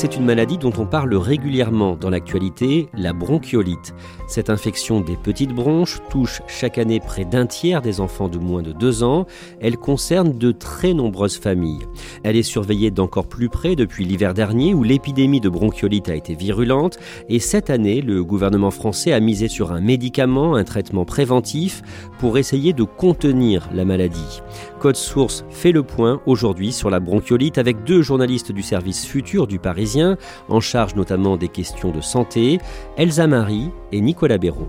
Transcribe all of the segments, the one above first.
C'est une maladie dont on parle régulièrement dans l'actualité, la bronchiolite. Cette infection des petites bronches touche chaque année près d'un tiers des enfants de moins de 2 ans. Elle concerne de très nombreuses familles. Elle est surveillée d'encore plus près depuis l'hiver dernier où l'épidémie de bronchiolite a été virulente. Et cette année, le gouvernement français a misé sur un médicament, un traitement préventif pour essayer de contenir la maladie. Code Source fait le point aujourd'hui sur la bronchiolite avec deux journalistes du service futur du Parisien, en charge notamment des questions de santé, Elsa Marie et Nicolas Béraud.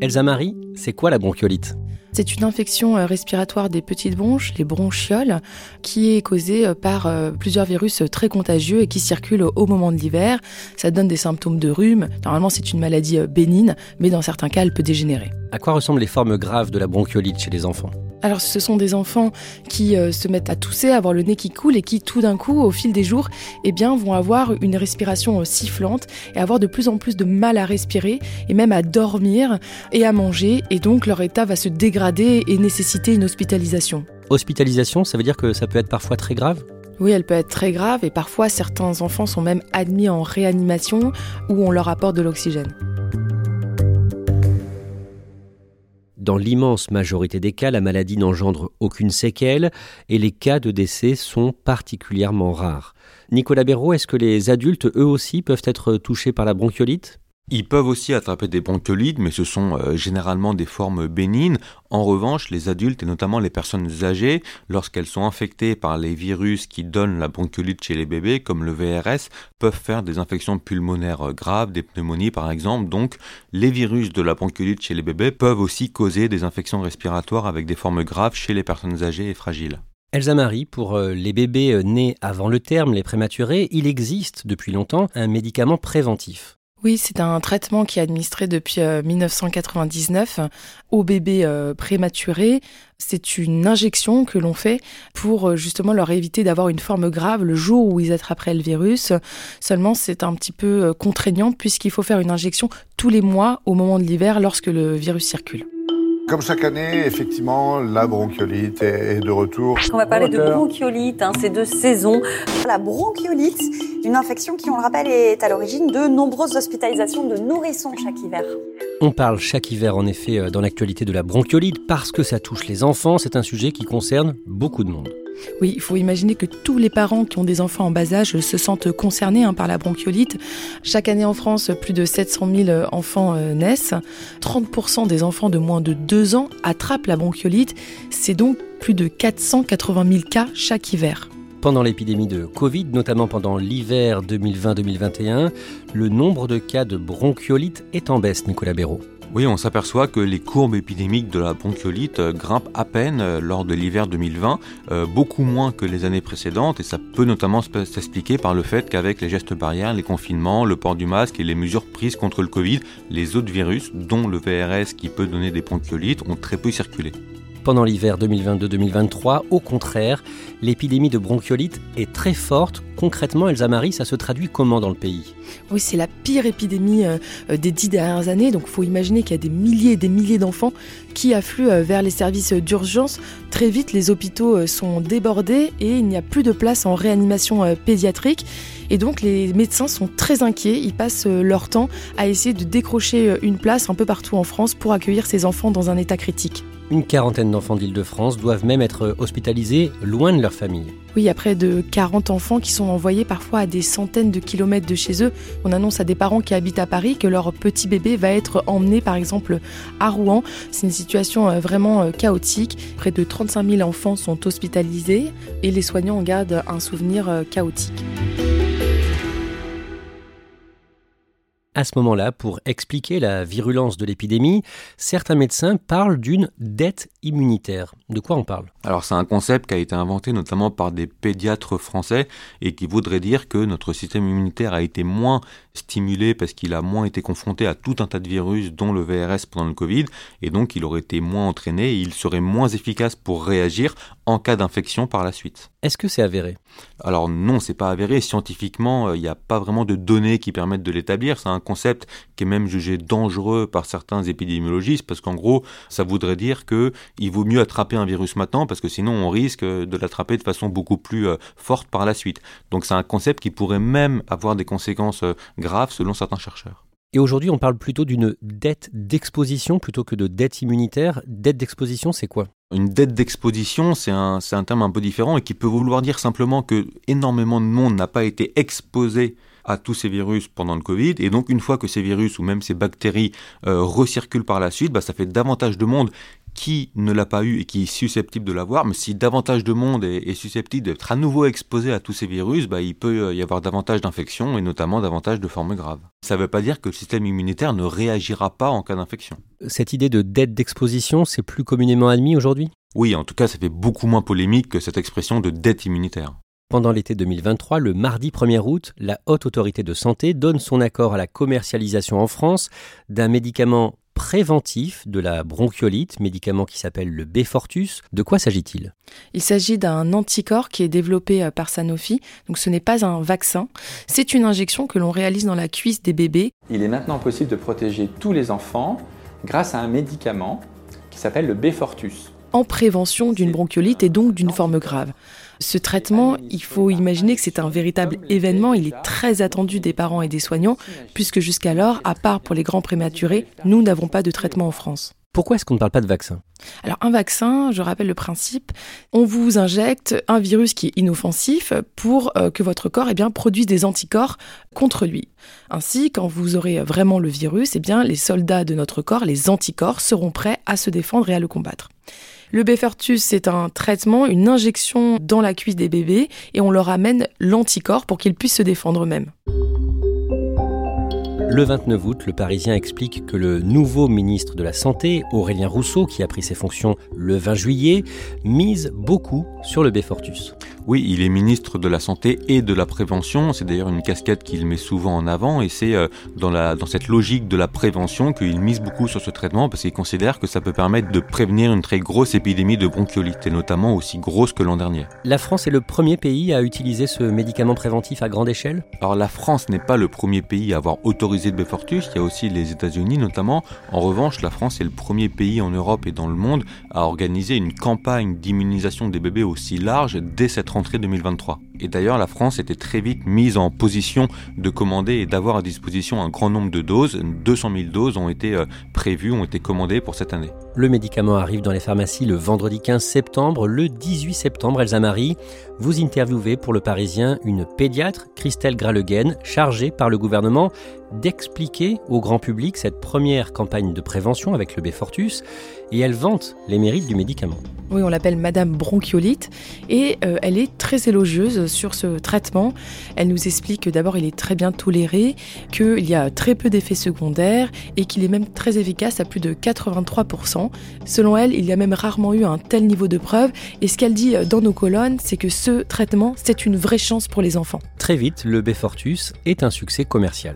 Elsa Marie, c'est quoi la bronchiolite? C'est une infection euh, respiratoire des petites bronches, les bronchioles, qui est causée euh, par euh, plusieurs virus très contagieux et qui circulent au moment de l'hiver. Ça donne des symptômes de rhume. Normalement, c'est une maladie bénigne, mais dans certains cas, elle peut dégénérer. À quoi ressemblent les formes graves de la bronchiolite chez les enfants? Alors ce sont des enfants qui se mettent à tousser, à avoir le nez qui coule et qui tout d'un coup, au fil des jours, eh bien, vont avoir une respiration sifflante et avoir de plus en plus de mal à respirer et même à dormir et à manger. Et donc leur état va se dégrader et nécessiter une hospitalisation. Hospitalisation, ça veut dire que ça peut être parfois très grave? Oui, elle peut être très grave et parfois certains enfants sont même admis en réanimation où on leur apporte de l'oxygène. Dans l'immense majorité des cas, la maladie n'engendre aucune séquelle et les cas de décès sont particulièrement rares. Nicolas Béraud, est-ce que les adultes, eux aussi, peuvent être touchés par la bronchiolite? Ils peuvent aussi attraper des bronchiolites, mais ce sont euh, généralement des formes bénignes. En revanche, les adultes et notamment les personnes âgées, lorsqu'elles sont infectées par les virus qui donnent la bronchiolite chez les bébés, comme le VRS, peuvent faire des infections pulmonaires graves, des pneumonies par exemple. Donc, les virus de la bronchiolite chez les bébés peuvent aussi causer des infections respiratoires avec des formes graves chez les personnes âgées et fragiles. Elsa Marie, pour euh, les bébés euh, nés avant le terme, les prématurés, il existe depuis longtemps un médicament préventif. Oui, c'est un traitement qui est administré depuis 1999 euh, aux bébés euh, prématurés. C'est une injection que l'on fait pour euh, justement leur éviter d'avoir une forme grave le jour où ils attraperaient le virus. Seulement, c'est un petit peu contraignant puisqu'il faut faire une injection tous les mois au moment de l'hiver lorsque le virus circule. Comme chaque année, effectivement, la bronchiolite est de retour. On va parler de bronchiolite, hein, c'est de saison. La bronchiolite, une infection qui, on le rappelle, est à l'origine de nombreuses hospitalisations de nourrissons chaque hiver. On parle chaque hiver, en effet, euh, dans l'actualité de la bronchiolite parce que ça touche les enfants. C'est un sujet qui concerne beaucoup de monde. Oui, il faut imaginer que tous les parents qui ont des enfants en bas âge se sentent concernés hein, par la bronchiolite. Chaque année en France, plus de 700 000 enfants euh, naissent. 30% des enfants de moins de 2 ans attrapent la bronchiolite. C'est donc plus de 480 000 cas chaque hiver. Pendant l'épidémie de Covid, notamment pendant l'hiver 2020-2021, le nombre de cas de bronchiolite est en baisse, Nicolas Béraud. Oui, on s'aperçoit que les courbes épidémiques de la bronchiolite euh, grimpent à peine euh, lors de l'hiver 2020, euh, beaucoup moins que les années précédentes, et ça peut notamment s'expliquer par le fait qu'avec les gestes barrières, les confinements, le port du masque et les mesures prises contre le Covid, les autres virus, dont le VRS qui peut donner des bronchiolites, ont très peu circulé. Pendant l'hiver 2022-2023. Au contraire, l'épidémie de bronchiolite est très forte. Concrètement, Elsa Marie, ça se traduit comment dans le pays? Oui, c'est la pire épidémie euh, des dix dernières années. Donc, il faut imaginer qu'il y a des milliers et des milliers d'enfants qui affluent euh, vers les services d'urgence. Très vite, les hôpitaux euh, sont débordés et il n'y a plus de place en réanimation pédiatrique. Et donc les médecins sont très inquiets, ils passent leur temps à essayer de décrocher une place un peu partout en France pour accueillir ces enfants dans un état critique. Une quarantaine d'enfants d'Île-de-France doivent même être hospitalisés loin de leur famille. Oui, il y a près de 40 enfants qui sont envoyés parfois à des centaines de kilomètres de chez eux. On annonce à des parents qui habitent à Paris que leur petit bébé va être emmené par exemple à Rouen. C'est une situation euh, vraiment euh, chaotique. Près de 35 000 enfants sont hospitalisés et les soignants en gardent un souvenir euh, chaotique. À ce moment-là, pour expliquer la virulence de l'épidémie, certains médecins parlent d'une dette immunitaire. De quoi on parle? Alors c'est un concept qui a été inventé notamment par des pédiatres français et qui voudrait dire que notre système immunitaire a été moins stimulé parce qu'il a moins été confronté à tout un tas de virus dont le VRS pendant le Covid et donc il aurait été moins entraîné et il serait moins efficace pour réagir en cas d'infection par la suite. Est-ce que c'est avéré? Alors non, c'est pas avéré. Scientifiquement, euh, il n'y a pas vraiment de données qui permettent de l'établir. C'est un concept qui est même jugé dangereux par certains épidémiologistes parce qu'en gros, ça voudrait dire que il vaut mieux attraper un virus maintenant parce que sinon on risque de l'attraper de façon beaucoup plus euh, forte par la suite. Donc c'est un concept qui pourrait même avoir des conséquences euh, graves selon certains chercheurs. Et aujourd'hui, on parle plutôt d'une dette d'exposition plutôt que de dette immunitaire. Dette d'exposition, c'est quoi? Une dette d'exposition, c'est un, un terme un peu différent et qui peut vouloir dire simplement que énormément de monde n'a pas été exposé à tous ces virus pendant le Covid. Et donc, une fois que ces virus ou même ces bactéries euh, recirculent par la suite, bah, ça fait davantage de monde qui ne l'a pas eu et qui est susceptible de l'avoir, mais si davantage de monde est, susceptible d'être à nouveau exposé à tous ces virus, bah, il peut y avoir davantage d'infections et notamment davantage de formes graves. Ça ne veut pas dire que le système immunitaire ne réagira pas en cas d'infection. Cette idée de dette d'exposition, c'est plus communément admis aujourd'hui? Oui, en tout cas, ça fait beaucoup moins polémique que cette expression de dette immunitaire. Pendant l'été 2023, le mardi 1er août, la Haute Autorité de Santé donne son accord à la commercialisation en France d'un médicament préventif de la bronchiolite, médicament qui s'appelle le Befortus. De quoi s'agit-il? Il s'agit d'un anticorps qui est développé euh, par Sanofi, donc ce n'est pas un vaccin, c'est une injection que l'on réalise dans la cuisse des bébés. Il est maintenant possible de protéger tous les enfants grâce à un médicament qui s'appelle le Befortus. En prévention d'une bronchiolite et donc d'une forme grave. Ce traitement, il faut imaginer que c'est un véritable événement. Il est très attendu des parents et des soignants, puisque jusqu'alors, à part pour les grands prématurés, nous n'avons pas de traitement en France. Pourquoi est-ce qu'on ne parle pas de vaccin? Alors un vaccin, je rappelle le principe, on vous injecte un virus qui est inoffensif pour euh, que votre corps eh bien, produise des anticorps contre lui. Ainsi, quand vous aurez vraiment le virus, eh bien, les soldats de notre corps, les anticorps, seront prêts à se défendre et à le combattre. Le Befertus, c'est un traitement, une injection dans la cuisse des bébés et on leur amène l'anticorps pour qu'ils puissent se défendre eux-mêmes. Le 29 août, le Parisien explique que le nouveau ministre de la Santé, Aurélien Rousseau, qui a pris ses fonctions le 20 juillet, mise beaucoup sur le Befortus. Oui, il est ministre de la Santé et de la Prévention. C'est d'ailleurs une casquette qu'il met souvent en avant et c'est euh, dans, la, dans cette logique de la prévention qu'il mise beaucoup sur ce traitement parce qu'il considère que ça peut permettre de prévenir une très grosse épidémie de bronchiolite et notamment aussi grosse que l'an dernier. La France est le premier pays à utiliser ce médicament préventif à grande échelle? Alors la France n'est pas le premier pays à avoir autorisé le Befortus, il y a aussi les États-Unis notamment. En revanche, la France est le premier pays en Europe et dans le monde à organiser une campagne d'immunisation des bébés aussi large dès cette rentrée 2023. Et d'ailleurs, la France était très vite mise en position de commander et d'avoir à disposition un grand nombre de doses. 200 000 doses ont été euh, prévues, ont été commandées pour cette année. Le médicament arrive dans les pharmacies le vendredi 15 septembre. Le 18 septembre, Elsa Marie, vous interviewez pour le Parisien une pédiatre, Christelle Graleguen, chargée par le gouvernement d'expliquer au grand public cette première campagne de prévention avec le Befortus et elle vante les mérites du médicament. Oui, on l'appelle Madame Bronchiolite et euh, elle est très élogieuse sur ce traitement. Elle nous explique que d'abord il est très bien toléré, qu'il y a très peu d'effets secondaires et qu'il est même très efficace à plus de 83%. Selon elle, il y a même rarement eu un tel niveau de preuve et ce qu'elle dit euh, dans nos colonnes, c'est que ce traitement, c'est une vraie chance pour les enfants. Très vite, le Befortus est un succès commercial.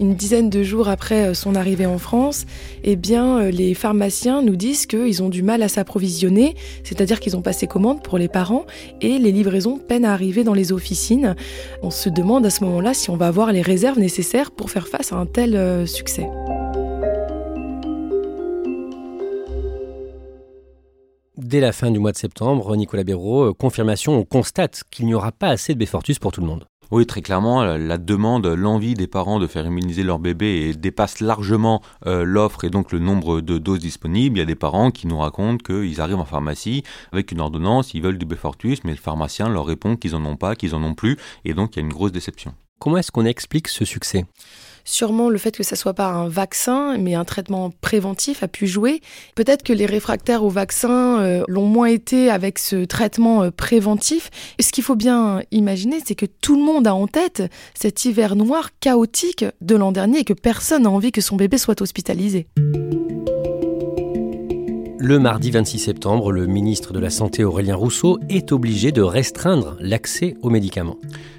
Une dizaine de jours après son arrivée en France, eh bien, les pharmaciens nous disent qu'ils ont du mal à s'approvisionner, c'est-à-dire qu'ils ont passé commande pour les parents et les livraisons peinent à arriver dans les officines. On se demande à ce moment-là si on va avoir les réserves nécessaires pour faire face à un tel succès. Dès la fin du mois de septembre, Nicolas Béraud, euh, confirmation, on constate qu'il n'y aura pas assez de Befortus pour tout le monde. Oui, très clairement, la demande, l'envie des parents de faire immuniser leur bébé dépasse largement euh, l'offre et donc le nombre de doses disponibles. Il y a des parents qui nous racontent qu'ils arrivent en pharmacie avec une ordonnance, ils veulent du Befortus, mais le pharmacien leur répond qu'ils en ont pas, qu'ils en ont plus, et donc il y a une grosse déception. Comment est-ce qu'on explique ce succès? Sûrement le fait que ça soit pas un vaccin, mais un traitement préventif a pu jouer. Peut-être que les réfractaires au vaccin euh, l'ont moins été avec ce traitement euh, préventif. Et ce qu'il faut bien imaginer, c'est que tout le monde a en tête cet hiver noir chaotique de l'an dernier et que personne n'a envie que son bébé soit hospitalisé. Le mardi 26 septembre, le ministre de la Santé Aurélien Rousseau est obligé de restreindre l'accès aux médicaments.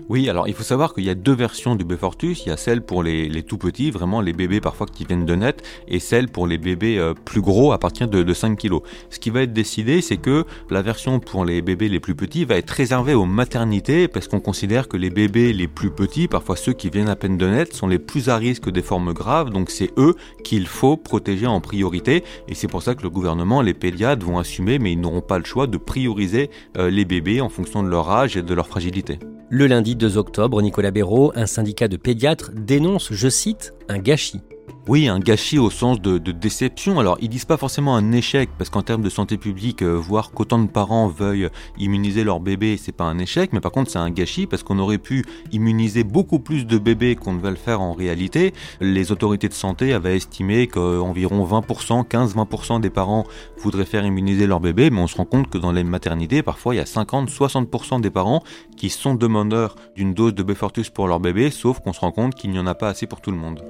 Oui, alors il faut savoir qu'il y a deux versions du Befortus. Il y a celle pour les, tout petits, vraiment les bébés parfois qui viennent de naître, et celle pour les bébés euh, plus gros à partir de, de 5 kg. Ce qui va être décidé, c'est que la version pour les bébés les plus petits va être réservée aux maternités, parce qu'on considère que les bébés les plus petits, parfois ceux qui viennent à peine de naître, sont les plus à risque des formes graves, donc c'est eux qu'il faut protéger en priorité, et c'est pour ça que le gouvernement, les pédiatres vont assumer, mais ils n'auront pas le choix de prioriser euh, les bébés en fonction de leur âge et de leur fragilité. Le lundi 2 octobre, Nicolas Béraud, un syndicat de pédiatres, dénonce, je cite, un gâchis. Oui, un gâchis au sens de, déception. Alors, ils disent pas forcément un échec, parce qu'en termes de santé publique, euh, voir qu'autant de parents veuillent immuniser leur bébé, c'est pas un échec, mais par contre, c'est un gâchis, parce qu'on aurait pu immuniser beaucoup plus de bébés qu'on ne va le faire en réalité. Les autorités de santé avaient estimé qu'environ 20%, 15-20% des parents voudraient faire immuniser leur bébé, mais on se rend compte que dans les maternités, parfois, il y a 50-60% des parents qui sont demandeurs d'une dose de Befortus pour leur bébé, sauf qu'on se rend compte qu'il n'y en a pas assez pour tout le monde.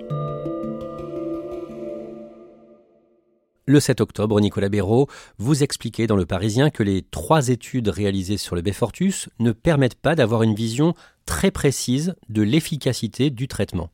Le 7 octobre, Nicolas Béraud, vous expliquait dans Le Parisien que les trois études réalisées sur le Befortus ne permettent pas d'avoir une vision très précise de l'efficacité du traitement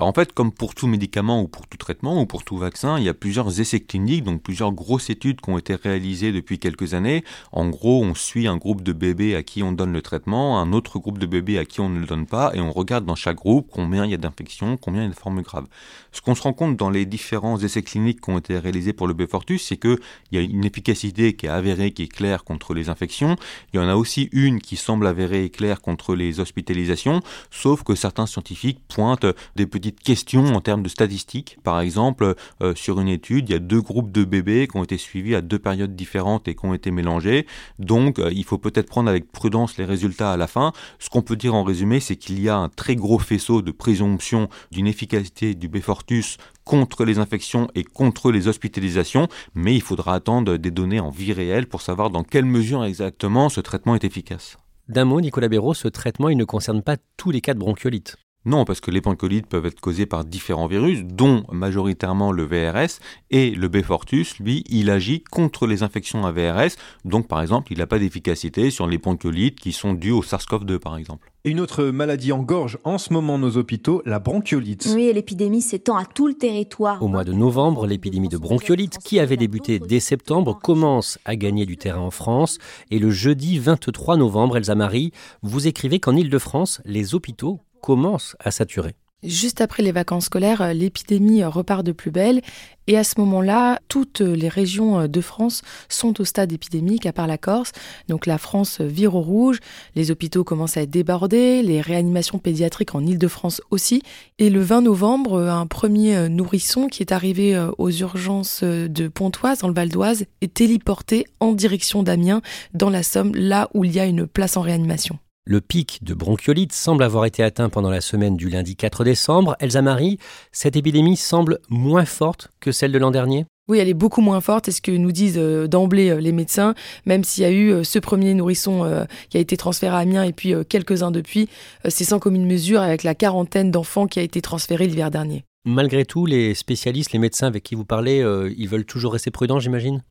en fait, comme pour tout médicament ou pour tout traitement ou pour tout vaccin, il y a plusieurs essais cliniques, donc plusieurs grosses études qui ont été réalisées depuis quelques années. En gros, on suit un groupe de bébés à qui on donne le traitement, un autre groupe de bébés à qui on ne le donne pas, et on regarde dans chaque groupe combien il y a d'infections, combien il y a de formes graves. Ce qu'on se rend compte dans les différents essais cliniques qui ont été réalisés pour le Befortus, c'est qu'il y a une efficacité qui est avérée, qui est claire contre les infections. Il y en a aussi une qui semble avérée et claire contre les hospitalisations, sauf que certains scientifiques pointent des petits question en termes de statistiques. Par exemple, euh, sur une étude, il y a deux groupes de bébés qui ont été suivis à deux périodes différentes et qui ont été mélangés. Donc, euh, il faut peut-être prendre avec prudence les résultats à la fin. Ce qu'on peut dire en résumé, c'est qu'il y a un très gros faisceau de présomption d'une efficacité du Befortus contre les infections et contre les hospitalisations, mais il faudra attendre des données en vie réelle pour savoir dans quelle mesure exactement ce traitement est efficace. D'un mot, Nicolas Béraud, ce traitement il ne concerne pas tous les cas de bronchiolite. Non, parce que les pancolites peuvent être causés par différents virus, dont majoritairement le VRS, et le Befortus, lui, il agit contre les infections à VRS, donc par exemple, il n'a pas d'efficacité sur les pancolites qui sont dues au SARS-CoV-2 par exemple. Une autre maladie engorge en ce moment nos hôpitaux, la bronchiolite. Oui, l'épidémie s'étend à tout le territoire. Au mois de novembre, l'épidémie de bronchiolite, qui avait débuté dès septembre, commence à gagner du terrain en France. Et le jeudi 23 novembre, Elsa Marie, vous écrivez qu'en Ile-de-France, les hôpitaux commence à saturer. Juste après les vacances scolaires, euh, l'épidémie euh, repart de plus belle et à ce moment-là, toutes les régions euh, de France sont au stade épidémique, à part la Corse. Donc la France vire au rouge, les hôpitaux commencent à être débordés, les réanimations pédiatriques en Ile-de-France aussi. Et le 20 novembre, un premier nourrisson qui est arrivé aux urgences de Pontoise, dans le Val d'Oise, est téléporté en direction d'Amiens, dans la Somme, là où il y a une place en réanimation. Le pic de bronchiolite semble avoir été atteint pendant la semaine du lundi 4 décembre. Elsa Marie, cette épidémie semble moins forte que celle de l'an dernier? Oui, elle est beaucoup moins forte, c'est ce que nous disent euh, d'emblée euh, les médecins, même s'il y a eu euh, ce premier nourrisson qui a été transféré à Amiens et puis quelques-uns depuis, c'est sans commune mesure avec la quarantaine d'enfants qui a été transférée l'hiver dernier. Malgré tout, les spécialistes, les médecins avec qui vous parlez, ils veulent toujours rester prudents, j'imagine?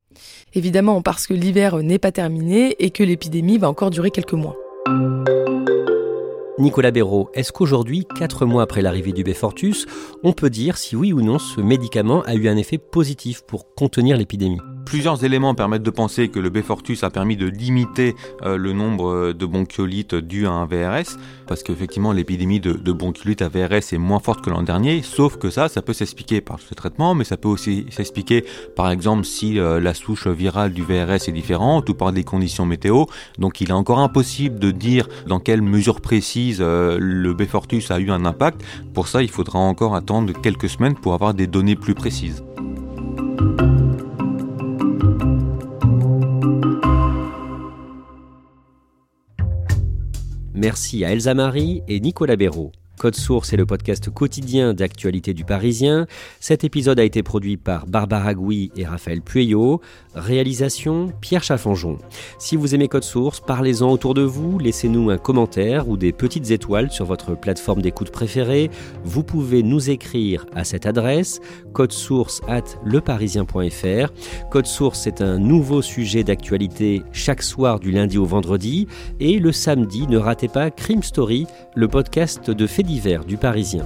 Évidemment, parce que l'hiver n'est pas terminé et que l'épidémie va encore durer quelques mois. Nicolas Béraud, est-ce qu'aujourd'hui, quatre mois après l'arrivée du Befortus, on peut dire si oui ou non ce médicament a eu un effet positif pour contenir l'épidémie? Plusieurs éléments permettent de penser que le Befortus a permis de limiter euh, le nombre euh, de bronchiolites dus à un VRS, parce qu'effectivement l'épidémie de, de à VRS est moins forte que l'an dernier, sauf que ça, ça peut s'expliquer par ce traitement, mais ça peut aussi s'expliquer par exemple si euh, la souche virale du VRS est différente ou par des conditions météo. Donc il est encore impossible de dire dans quelle mesure précise le Befortus a eu un impact. Pour ça, il faudra encore attendre quelques semaines pour avoir des données plus précises. Merci à Elsa Marie et Nicolas Béraud. Code Source est le podcast quotidien d'actualité du Parisien. Cet épisode a été produit par Barbara Gouy et Raphaël Pueyo. Réalisation Pierre Chaffanjon. Si vous aimez Code Source, parlez-en autour de vous, laissez-nous un commentaire ou des petites étoiles sur votre plateforme d'écoute préférée. Vous pouvez nous écrire à cette adresse source at leparisien.fr. Code Source c'est un nouveau sujet d'actualité chaque soir du lundi au vendredi et le samedi ne ratez pas Crime Story, le podcast de faits du Parisien.